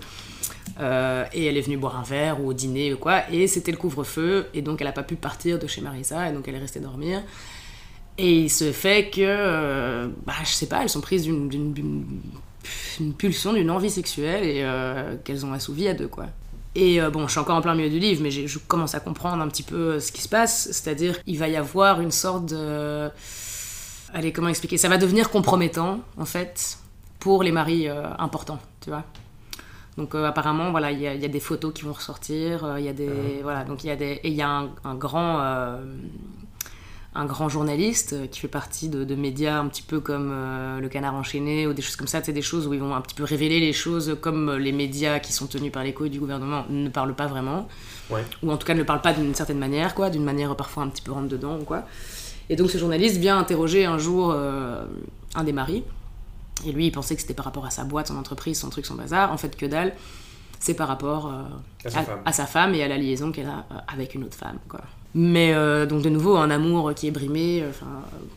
euh, et elle est venue boire un verre ou au dîner ou quoi, et c'était le couvre-feu, et donc elle n'a pas pu partir de chez Marisa, et donc elle est restée dormir. Et il se fait que, euh, bah, je sais pas, elles sont prises d'une pulsion, d'une envie sexuelle, et euh, qu'elles ont assouvi à deux, quoi. Et bon, je suis encore en plein milieu du livre, mais je commence à comprendre un petit peu ce qui se passe, c'est-à-dire il va y avoir une sorte de... Allez, comment expliquer? Ça va devenir compromettant, en fait, pour les maris euh, importants, tu vois. Donc euh, apparemment, voilà, il y, a des photos qui vont ressortir, euh, il y a des, ah. voilà, donc il y a des, et il y a un, grand, un grand journaliste qui fait partie de, médias un petit peu comme Le Canard enchaîné ou des choses comme ça, c'est des choses où ils vont un petit peu révéler les choses comme les médias qui sont tenus par les couilles du gouvernement ne parlent pas vraiment, ou en tout cas ne parlent pas d'une certaine manière, quoi, d'une manière parfois un petit peu rentre dedans, quoi. Et donc ce journaliste vient interroger un jour un des maris et lui, il pensait que c'était par rapport à sa boîte, son entreprise, son truc, son bazar. En fait, que dalle. C'est par rapport euh, à, sa femme et à la liaison qu'elle a euh, avec une autre femme. Quoi. Mais euh, donc de nouveau, un amour qui est brimé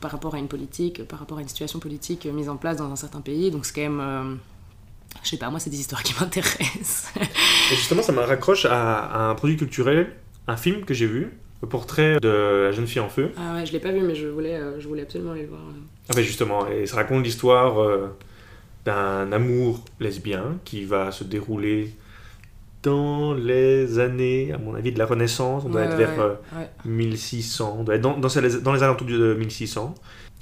par rapport à une politique, par rapport à une situation politique mise en place dans un certain pays. Donc c'est quand même... je sais pas, moi c'est des histoires qui m'intéressent. et justement, ça me raccroche à, un produit culturel, un film que j'ai vu, le portrait de la jeune fille en feu. Ah ouais, je l'ai pas vu, mais je voulais, je voulais absolument aller le voir. Ah ben justement, et ça raconte l'histoire euh, d'un amour lesbien qui va se dérouler dans les années, à mon avis, de la Renaissance. On doit être vers 1600, euh, on doit être dans, dans, les alentours de 1600.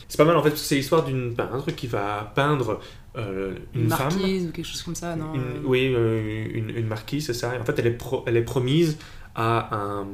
C'est pas mal en fait, parce que c'est l'histoire d'une peintre qui va peindre euh, une, une, marquise ou quelque chose comme ça, non Oui, une, une, marquise, c'est ça. Et en fait, elle est, elle est promise à un,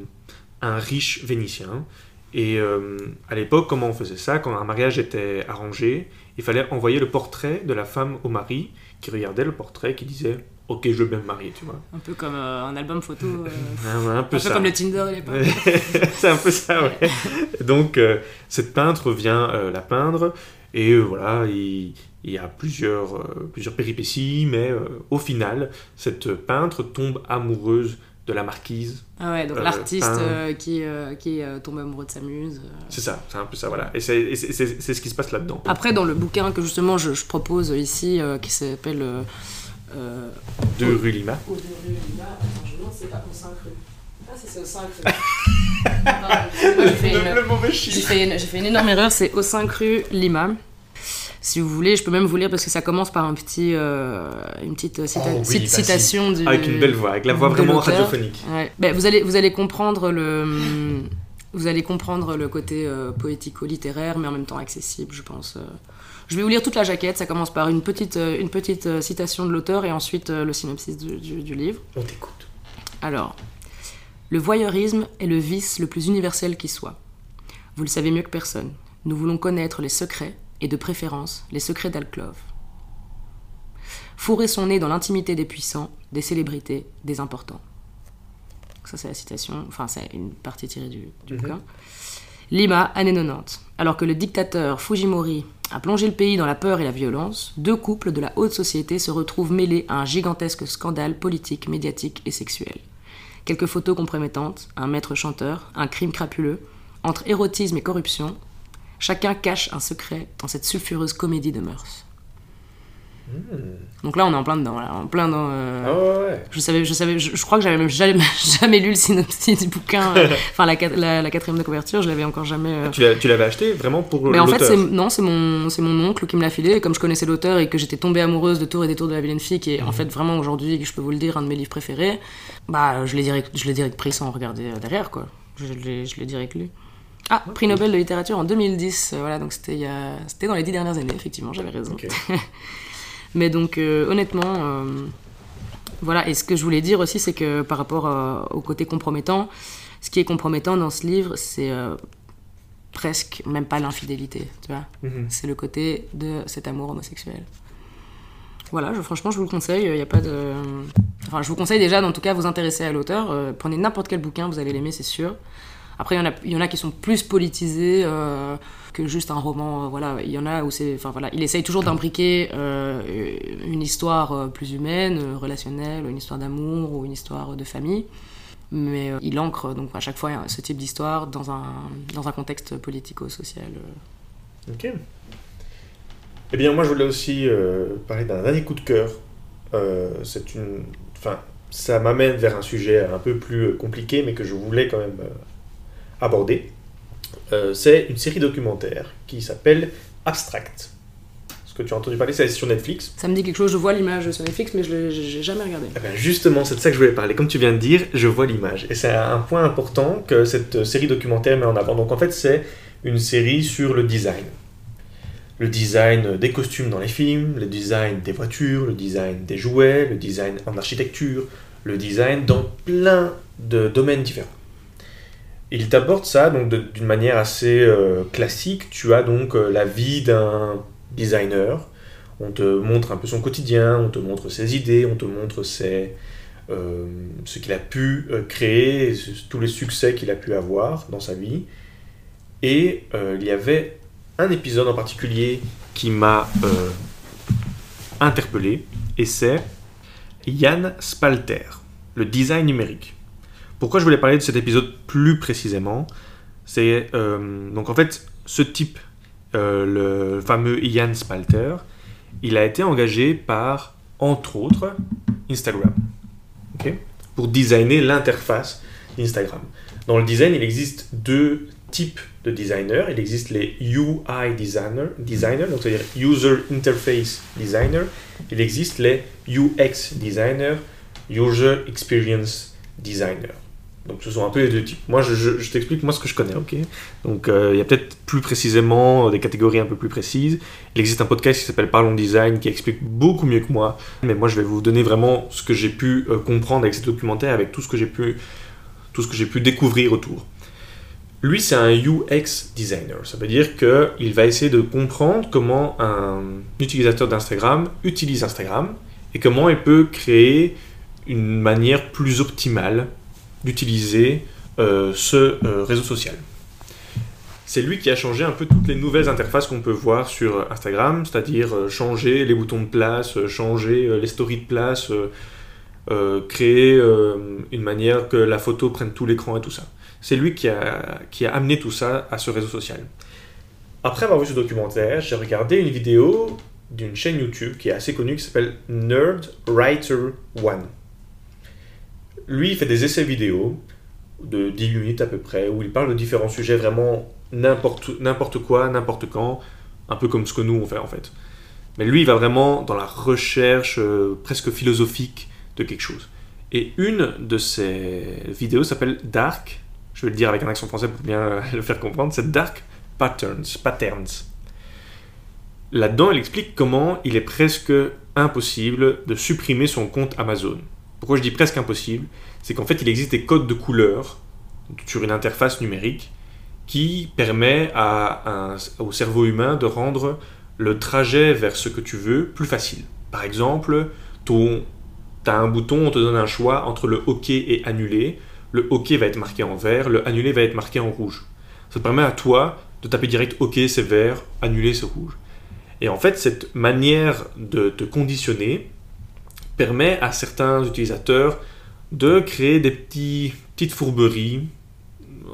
un riche vénitien et euh, à l'époque, comment on faisait ça? Quand un mariage était arrangé, il fallait envoyer le portrait de la femme au mari, qui regardait le portrait, qui disait Ok, je veux bien me marier, tu vois. Un peu comme euh, un album photo. Euh, un, peu, comme le Tinder à l'époque. c'est un peu ça, ouais. Donc, cette peintre vient la peindre, et voilà, il, il, y a plusieurs, plusieurs péripéties, mais au final, cette peintre tombe amoureuse de la marquise. Ah ouais, donc euh, l'artiste euh, qui, euh, qui tombe amoureux de sa muse. C'est ça, c'est un peu ça, voilà. Et c'est ce qui se passe là-dedans. Après, dans le bouquin que justement je, je propose ici, qui s'appelle... de rue Lima. Ou de rue Lima, attends, je me demande c'est pas au 5 rue. Ah, c'est au 5 rue. le, mauvais chiffre. J'ai fait, une, fait une énorme erreur, c'est au 5 rue Lima. Si vous voulez, je peux même vous lire parce que ça commence par un petit, euh, une petite, oh citation du, Avec une belle voix, avec la voix vraiment radiophonique. Ben, vous, allez, vous allez comprendre le... Vous allez comprendre le côté euh, poético-littéraire, mais en même temps accessible, je pense. Euh. Je vais vous lire toute la jaquette. Ça commence par une petite, une petite citation de l'auteur et ensuite le synopsis du, du livre. On t'écoute. Alors, le voyeurisme est le vice le plus universel qui soit. Vous le savez mieux que personne. Nous voulons connaître les secrets, et de préférence les secrets d'Alclove. Fourrer son nez dans l'intimité des puissants, des célébrités, des importants. Ça, c'est la citation, enfin, c'est une partie tirée du, du mhm. bouquin. Lima, année 90. Alors que le dictateur Fujimori a plongé le pays dans la peur et la violence, deux couples de la haute société se retrouvent mêlés à un gigantesque scandale politique, médiatique et sexuel. Quelques photos compromettantes, un maître chanteur, un crime crapuleux, entre érotisme et corruption, Chacun cache un secret dans cette sulfureuse comédie de mœurs. Hmm. Donc là, on est en plein dedans. en plein dans. Euh, ah ouais, Je savais, je savais, je, crois que j'avais même jamais, jamais, lu le synopsis du bouquin. Euh, enfin, la, la, quatrième de couverture, je l'avais encore jamais. Euh. Tu l'avais acheté vraiment pour Mais en fait, non, c'est mon, c'est mon oncle qui me l'a filé. Et comme je connaissais l'auteur et que j'étais tombée amoureuse de Tour et des Tours de la vilaine fille, qui est en mhm. fait vraiment aujourd'hui, je peux vous le dire, un de mes livres préférés. Bah, je l'ai direct, je l'ai direct pris sans regarder derrière, quoi. Je l'ai, je l'ai direct lu. Ah, prix Nobel de littérature en 2010. Euh, voilà, donc c'était, dans les dix dernières années, effectivement, j'avais raison. Mais donc, euh, honnêtement, euh, voilà. Et ce que je voulais dire aussi, c'est que par rapport au côté compromettant, ce qui est compromettant dans ce livre, c'est presque même pas l'infidélité, tu vois. Mhm. C'est le côté de cet amour homosexuel. Voilà, je, franchement, je vous le conseille. Il y a pas de. Enfin, je vous conseille déjà, en tout cas, vous intéresser à l'auteur. prenez n'importe quel bouquin, vous allez l'aimer, c'est sûr. Après, il y, en a, qui sont plus politisés euh, que juste un roman. Euh, voilà, il y en a où c'est. Enfin voilà, il essaye toujours d'imbriquer euh, une histoire plus humaine, relationnelle, une histoire d'amour ou une histoire de famille. Mais il ancre donc à chaque fois ce type d'histoire dans un, dans un contexte politico-social. Ok. Eh bien, moi, je voulais aussi parler d'un dernier coup de cœur. c'est une. Enfin, ça m'amène vers un sujet un peu plus compliqué, mais que je voulais quand même abordé, euh, c'est une série documentaire qui s'appelle Abstract. Ce que tu as entendu parler, c'est sur Netflix. Ça me dit quelque chose, je vois l'image sur Netflix, mais je l'ai jamais regardé. Eh justement, c'est de ça que je voulais parler. Comme tu viens de dire, je vois l'image. Et c'est un point important que cette série documentaire met en avant. Donc en fait, c'est une série sur le design. Le design des costumes dans les films, le design des voitures, le design des jouets, le design en architecture, le design dans plein de domaines différents. Il t'aborde ça donc d'une manière assez euh, classique. Tu as donc euh, la vie d'un designer. On te montre un peu son quotidien, on te montre ses idées, on te montre euh, ce qu'il a pu créer, tous les succès qu'il a pu avoir dans sa vie. Et il y avait un épisode en particulier qui m'a interpellé, et c'est Yann Spalter, le design numérique. Pourquoi je voulais parler de cet épisode plus précisément C'est euh, en fait ce type, euh, le fameux Ian Spalter, il a été engagé par entre autres Instagram, pour designer l'interface d'Instagram. Dans le design, il existe deux types de designers. Il existe les UI designer, designer donc c'est-à-dire User Interface Designer. Il existe les UX designer, User Experience Designer. Donc ce sont un peu les deux types. Moi, je, t'explique moi ce que je connais, ok? Donc euh, il y a peut-être plus précisément des catégories un peu plus précises. Il existe un podcast qui s'appelle Parlons Design qui explique beaucoup mieux que moi. Mais moi, je vais vous donner vraiment ce que j'ai pu euh, comprendre avec ces documentaires, avec tout ce que j'ai pu, tout ce que j'ai pu découvrir autour. Lui, c'est un UX designer. Ça veut dire qu'il va essayer de comprendre comment un utilisateur d'Instagram utilise Instagram et comment il peut créer une manière plus optimale d'utiliser euh, ce euh, réseau social. C'est lui qui a changé un peu toutes les nouvelles interfaces qu'on peut voir sur Instagram, c'est-à-dire euh, changer les boutons de place, changer les stories de place, créer une manière que la photo prenne tout l'écran et tout ça. C'est lui qui a, qui a amené tout ça à ce réseau social. Après avoir vu ce documentaire, j'ai regardé une vidéo d'une chaîne YouTube qui est assez connue qui s'appelle Nerd Writer One. Lui, il fait des essais vidéo de 10 minutes à peu près, où il parle de différents sujets, vraiment n'importe quoi, n'importe quand, un peu comme ce que nous on fait en fait. Mais lui, il va vraiment dans la recherche presque philosophique de quelque chose. Et une de ses vidéos s'appelle Dark, je vais le dire avec un accent français pour bien le faire comprendre, c'est Dark Patterns. Patterns. Là-dedans, elle explique comment il est presque impossible de supprimer son compte Amazon. Pourquoi je dis presque impossible C'est qu'en fait, il existe des codes de couleur sur une interface numérique qui permet au cerveau humain de rendre le trajet vers ce que tu veux plus facile. Par exemple, tu as un bouton, on te donne un choix entre le OK et annuler. Le OK va être marqué en vert, le annuler va être marqué en rouge. Ça te permet à toi de taper direct OK c'est vert, annuler c'est rouge. Et en fait, cette manière de te conditionner permet à certains utilisateurs de créer des petites fourberies,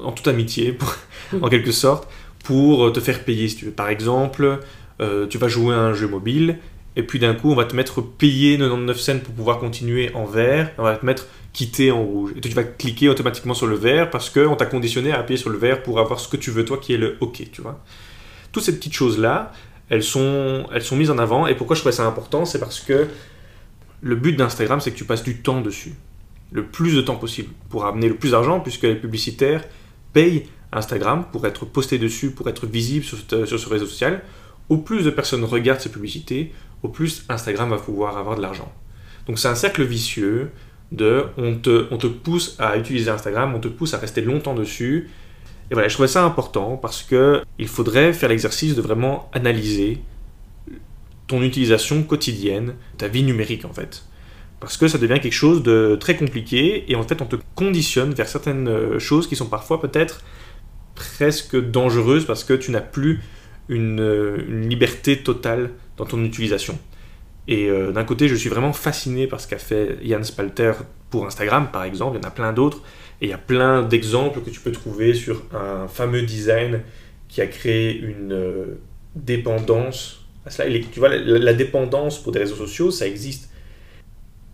en toute amitié, en quelque sorte, pour te faire payer si tu veux. Par exemple, euh, tu vas jouer à un jeu mobile et puis d'un coup on va te mettre payer 99 cents pour pouvoir continuer en vert, on va te mettre quitter en rouge. Et tu vas cliquer automatiquement sur le vert parce qu'on t'a conditionné à appuyer sur le vert pour avoir ce que tu veux toi qui est le OK, tu vois. Toutes ces petites choses-là, elles sont, elles sont mises en avant et pourquoi je trouvais ça important, c'est parce que le but d'Instagram c'est que tu passes du temps dessus. Le plus de temps possible pour amener le plus d'argent puisque les publicitaires payent Instagram pour être postés dessus, pour être visibles sur, sur ce réseau social. Au plus de personnes regardent ces publicités, au plus Instagram va pouvoir avoir de l'argent. Donc c'est un cercle vicieux de on te, on te pousse à utiliser Instagram, on te pousse à rester longtemps dessus. Et voilà, je trouvais ça important parce que il faudrait faire l'exercice de vraiment analyser ton utilisation quotidienne, ta vie numérique en fait. Parce que ça devient quelque chose de très compliqué et en fait on te conditionne vers certaines euh, choses qui sont parfois peut-être presque dangereuses parce que tu n'as plus une, euh, liberté totale dans ton utilisation. Et euh, d'un côté, je suis vraiment fasciné par ce qu'a fait Yann Spalter pour Instagram, par exemple. Il y en a plein d'autres. Et il y a plein d'exemples que tu peux trouver sur un fameux design qui a créé une dépendance cela. tu vois, la, dépendance pour des réseaux sociaux, ça existe.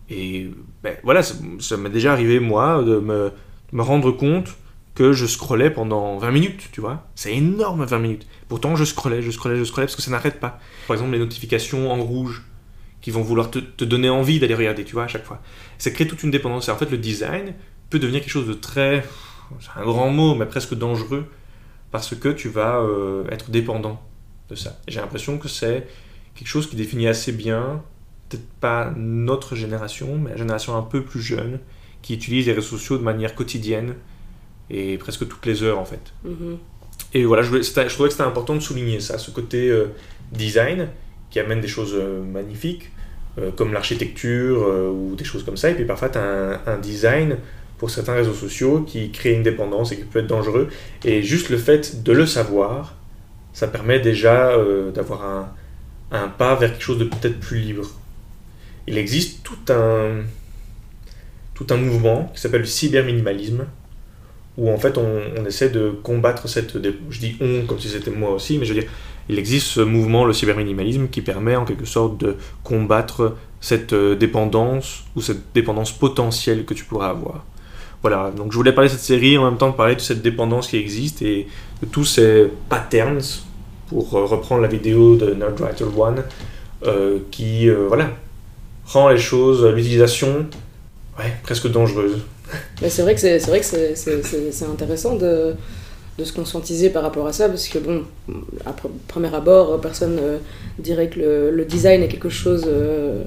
Et ben, voilà, ça, m'est déjà arrivé, moi, de me, me rendre compte que je scrollais pendant 20 minutes, tu vois. C'est énorme 20 minutes. Pourtant, je scrollais, je scrollais, je scrollais parce que ça n'arrête pas. Par exemple, les notifications en rouge qui vont vouloir te, donner envie d'aller regarder, tu vois, à chaque fois. Ça crée toute une dépendance. Et en fait, le design peut devenir quelque chose de très. C'est un grand mot, mais presque dangereux parce que tu vas euh, être dépendant de ça. J'ai l'impression que c'est quelque chose qui définit assez bien, peut-être pas notre génération, mais la génération un peu plus jeune, qui utilise les réseaux sociaux de manière quotidienne et presque toutes les heures en fait. Mm-hmm. Et voilà, je, je, trouvais que c'était important de souligner ça, ce côté euh, design qui amène des choses euh, magnifiques, euh, comme l'architecture ou des choses comme ça. Et puis parfois, tu as un, design pour certains réseaux sociaux qui crée une dépendance et qui peut être dangereux. Et juste le fait de le savoir, ça permet déjà d'avoir un, un pas vers quelque chose de peut-être plus libre. Il existe tout un, tout un mouvement qui s'appelle le cyberminimalisme, où en fait on, essaie de combattre cette... Je dis on comme si c'était moi aussi, mais je veux dire, il existe ce mouvement, le cyberminimalisme, qui permet en quelque sorte de combattre cette euh, dépendance ou cette dépendance potentielle que tu pourrais avoir. Voilà, donc je voulais parler de cette série en même temps parler de cette dépendance qui existe et de tous ces patterns, pour euh, reprendre la vidéo de Nerdwriter One, euh, qui voilà, rend les choses, l'utilisation, presque dangereuse. Mais c'est vrai que c'est vrai que c'est intéressant de, de, se conscientiser par rapport à ça parce que bon, à premier abord, personne ne dirait que le, design est quelque chose euh, euh,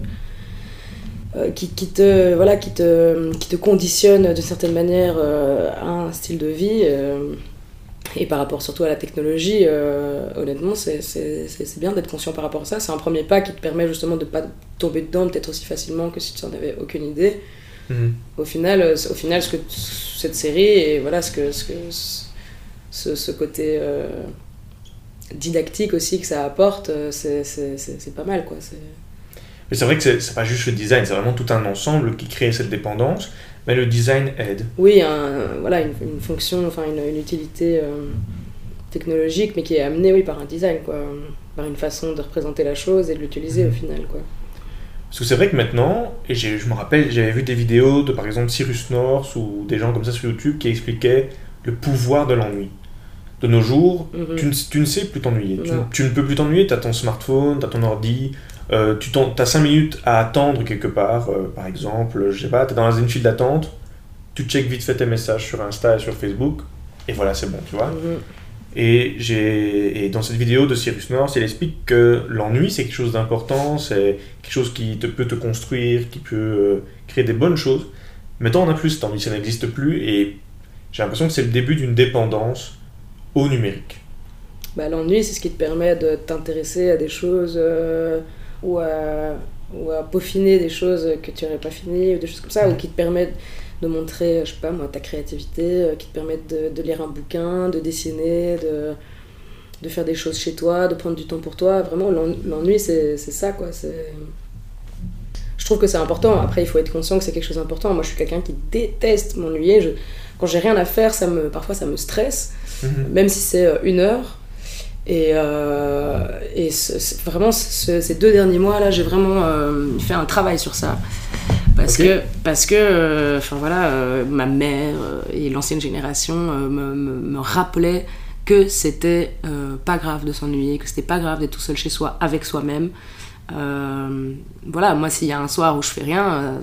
qui, qui, te voilà qui te qui te conditionne d'une certaine manière euh, à un style de vie. et par rapport surtout à la technologie, honnêtement, c'est bien d'être conscient par rapport à ça. C'est un premier pas qui te permet justement de ne pas tomber dedans peut-être aussi facilement que si tu n'en avais aucune idée. Mhm. Au final, euh, au final, ce que cette série et voilà ce que ce que ce, ce côté euh, didactique aussi que ça apporte, euh, c'est pas mal quoi. Mais c'est vrai que c'est pas juste le design, c'est vraiment tout un ensemble qui crée cette dépendance. Mais le design aide. Oui, un, voilà, une, une, fonction, enfin une, une utilité technologique, mais qui est amenée oui, par un design, quoi, par une façon de représenter la chose et de l'utiliser au mhm. final. Quoi. Parce que c'est vrai que maintenant, et je me rappelle, j'avais vu des vidéos de par exemple Cyrus North ou des gens comme ça sur YouTube qui expliquaient le pouvoir de l'ennui. De nos jours, mhm. tu, ne, tu, ne, sais plus t'ennuyer. Tu, tu, ne peux plus t'ennuyer, tu as ton smartphone, tu as ton ordi, euh, tu as 5 minutes à attendre quelque part, euh, par exemple, je sais pas, tu es dans une file d'attente, tu check vite fait tes messages sur Insta et sur Facebook, et voilà, c'est bon, tu vois. Mhm. Et, j'ai, et dans cette vidéo de Cyrus North, il explique que l'ennui, c'est quelque chose d'important, c'est quelque chose qui te, peut te construire, qui peut euh, créer des bonnes choses. Mais tant on a plus cet ennui, ça n'existe plus, et j'ai l'impression que c'est le début d'une dépendance au numérique. Bah, l'ennui, c'est ce qui te permet de t'intéresser à des choses euh, ou, à, ou, à, peaufiner des choses que tu n'aurais pas finies, ou des choses comme ça, ou qui te permettent de montrer, je sais pas moi, ta créativité, euh, qui te permettent de, lire un bouquin, de dessiner, de, de faire des choses chez toi, de prendre du temps pour toi. Vraiment, l'ennui, c'est ça, quoi. Je trouve que c'est important. Après, il faut être conscient que c'est quelque chose d'important. Moi, je suis quelqu'un qui déteste m'ennuyer. Je... Quand j'ai rien à faire, ça me... parfois, ça me stresse. Mhm. Même si c'est euh, une heure. Et, euh, et vraiment, ces deux derniers mois, là, j'ai vraiment fait un travail sur ça. Parce que, parce que euh, enfin voilà, euh, ma mère euh, et l'ancienne génération me, me, rappelaient que c'était pas grave de s'ennuyer, que c'était pas grave d'être tout seul chez soi avec soi-même. voilà, moi s'il y a un soir où je fais rien,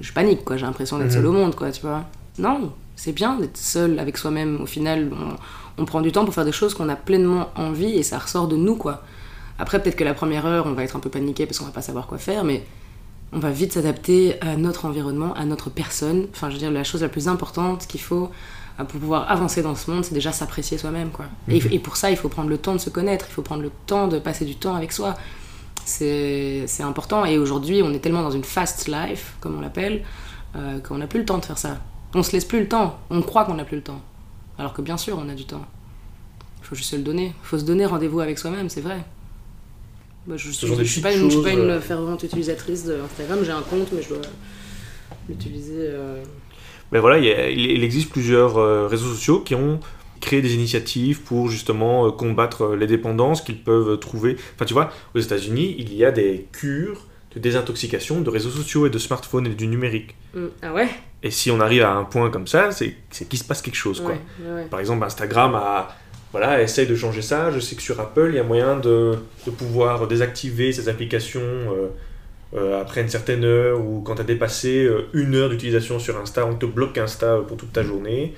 je panique quoi, j'ai l'impression d'être seul mhm. au monde quoi, tu vois. Non, c'est bien d'être seul avec soi-même. Au final, on, on, prend du temps pour faire des choses qu'on a pleinement envie et ça ressort de nous quoi. Après peut-être que la première heure, on va être un peu paniqué parce qu'on va pas savoir quoi faire, mais on va vite s'adapter à notre environnement, à notre personne. Enfin, je veux dire, la chose la plus importante qu'il faut euh, pour pouvoir avancer dans ce monde, c'est déjà s'apprécier soi-même, quoi. Mhm. Et, pour ça, il faut prendre le temps de se connaître, il faut prendre le temps de passer du temps avec soi. C'est important. Et aujourd'hui, on est tellement dans une fast life, comme on l'appelle, euh, qu'on n'a plus le temps de faire ça. On se laisse plus le temps. On croit qu'on n'a plus le temps. Alors que bien sûr, on a du temps. Il faut juste se le donner. Il faut se donner rendez-vous avec soi-même, c'est vrai. Bah, je ne suis, pas une, suis pas une euh, fervente utilisatrice d'Instagram, j'ai un compte, mais je dois l'utiliser. Euh. Mais voilà, il, existe plusieurs euh, réseaux sociaux qui ont créé des initiatives pour justement combattre les dépendances qu'ils peuvent trouver. Enfin, tu vois, aux États-Unis, il y a des cures de désintoxication de réseaux sociaux et de smartphones et du numérique. Mm. Ah ouais? Et si on arrive à un point comme ça, c'est qu'il se passe quelque chose. Quoi. Par exemple, Instagram a voilà, essaye de changer ça. Je sais que sur Apple, il y a moyen de, de pouvoir désactiver ces applications euh, euh, après une certaine heure ou quand tu as dépassé euh, une heure d'utilisation sur Insta, on te bloque Insta pour toute ta journée.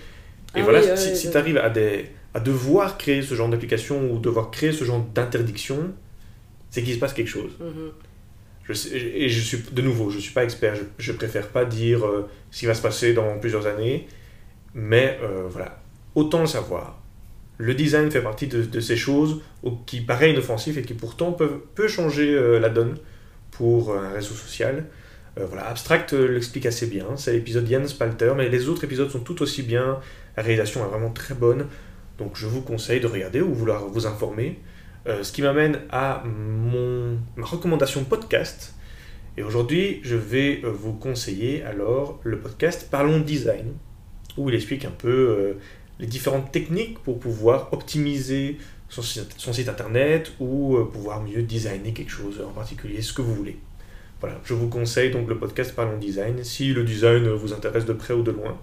Et ah voilà, si, tu arrives à, des, à devoir créer ce genre d'application ou devoir créer ce genre d'interdiction, c'est qu'il se passe quelque chose. Mm-hmm. Je et je suis, de nouveau, je ne suis pas expert, je, ne préfère pas dire ce qui va se passer dans plusieurs années, mais voilà, autant le savoir. Le design fait partie de, ces choses qui paraissent inoffensives et qui pourtant peuvent peut changer euh, la donne pour un réseau social. Euh, voilà, Abstract euh, l'explique assez bien, c'est l'épisode Jens Spalter, mais les autres épisodes sont tout aussi bien, la réalisation est vraiment très bonne, donc je vous conseille de regarder ou vouloir vous informer. Ce qui m'amène à ma recommandation podcast. Et aujourd'hui, je vais vous conseiller alors le podcast Parlons Design, où il explique un peu les différentes techniques pour pouvoir optimiser son site, internet ou euh, pouvoir mieux designer quelque chose en particulier, ce que vous voulez. Voilà, je vous conseille donc le podcast Parlons Design si le design vous intéresse de près ou de loin.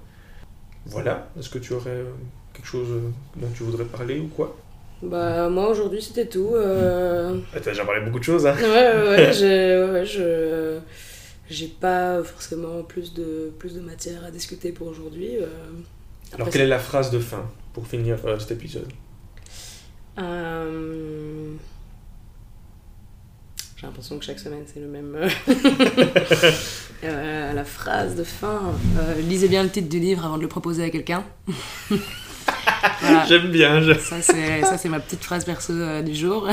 Voilà, est-ce que tu aurais euh, quelque chose euh, dont tu voudrais parler ou quoi? Bah moi aujourd'hui c'était tout. Euh... Ah, T'as déjà parlé beaucoup de choses hein Ouais, ouais, ouais, je... J'ai pas forcément plus de, plus de matière à discuter pour aujourd'hui. Alors, quelle est la phrase de fin pour finir euh, cet épisode? Euh, J'ai l'impression que chaque semaine c'est le même. Euh, la phrase de fin. lisez bien le titre du livre avant de le proposer à quelqu'un. J'aime bien. Ça, c'est ma petite phrase perso du jour.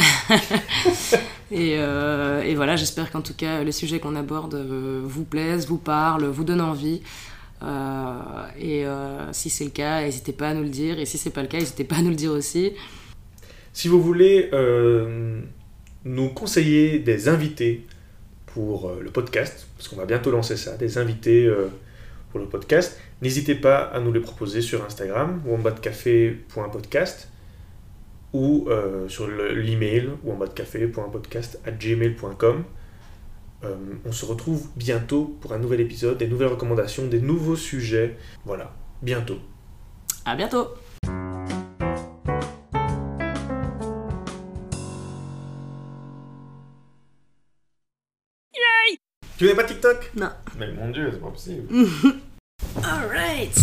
et, et, voilà, j'espère qu'en tout cas, les sujets qu'on aborde vous plaisent, vous parlent, vous donnent envie. Euh, et euh, si c'est le cas, n'hésitez pas à nous le dire. Et si c'est pas le cas, n'hésitez pas à nous le dire aussi. Si vous voulez euh, nous conseiller des invités pour le podcast, parce qu'on va bientôt lancer ça, des invités pour le podcast, n'hésitez pas à nous les proposer sur Instagram, wombatcafé.podcast ou sur l'email wombatcafé.podcast@gmail.com. Euh, on se retrouve bientôt pour un nouvel épisode, des nouvelles recommandations, des nouveaux sujets. Voilà, bientôt. À bientôt Tu n'avais pas TikTok? Non. Mais mon dieu, c'est pas possible. All right.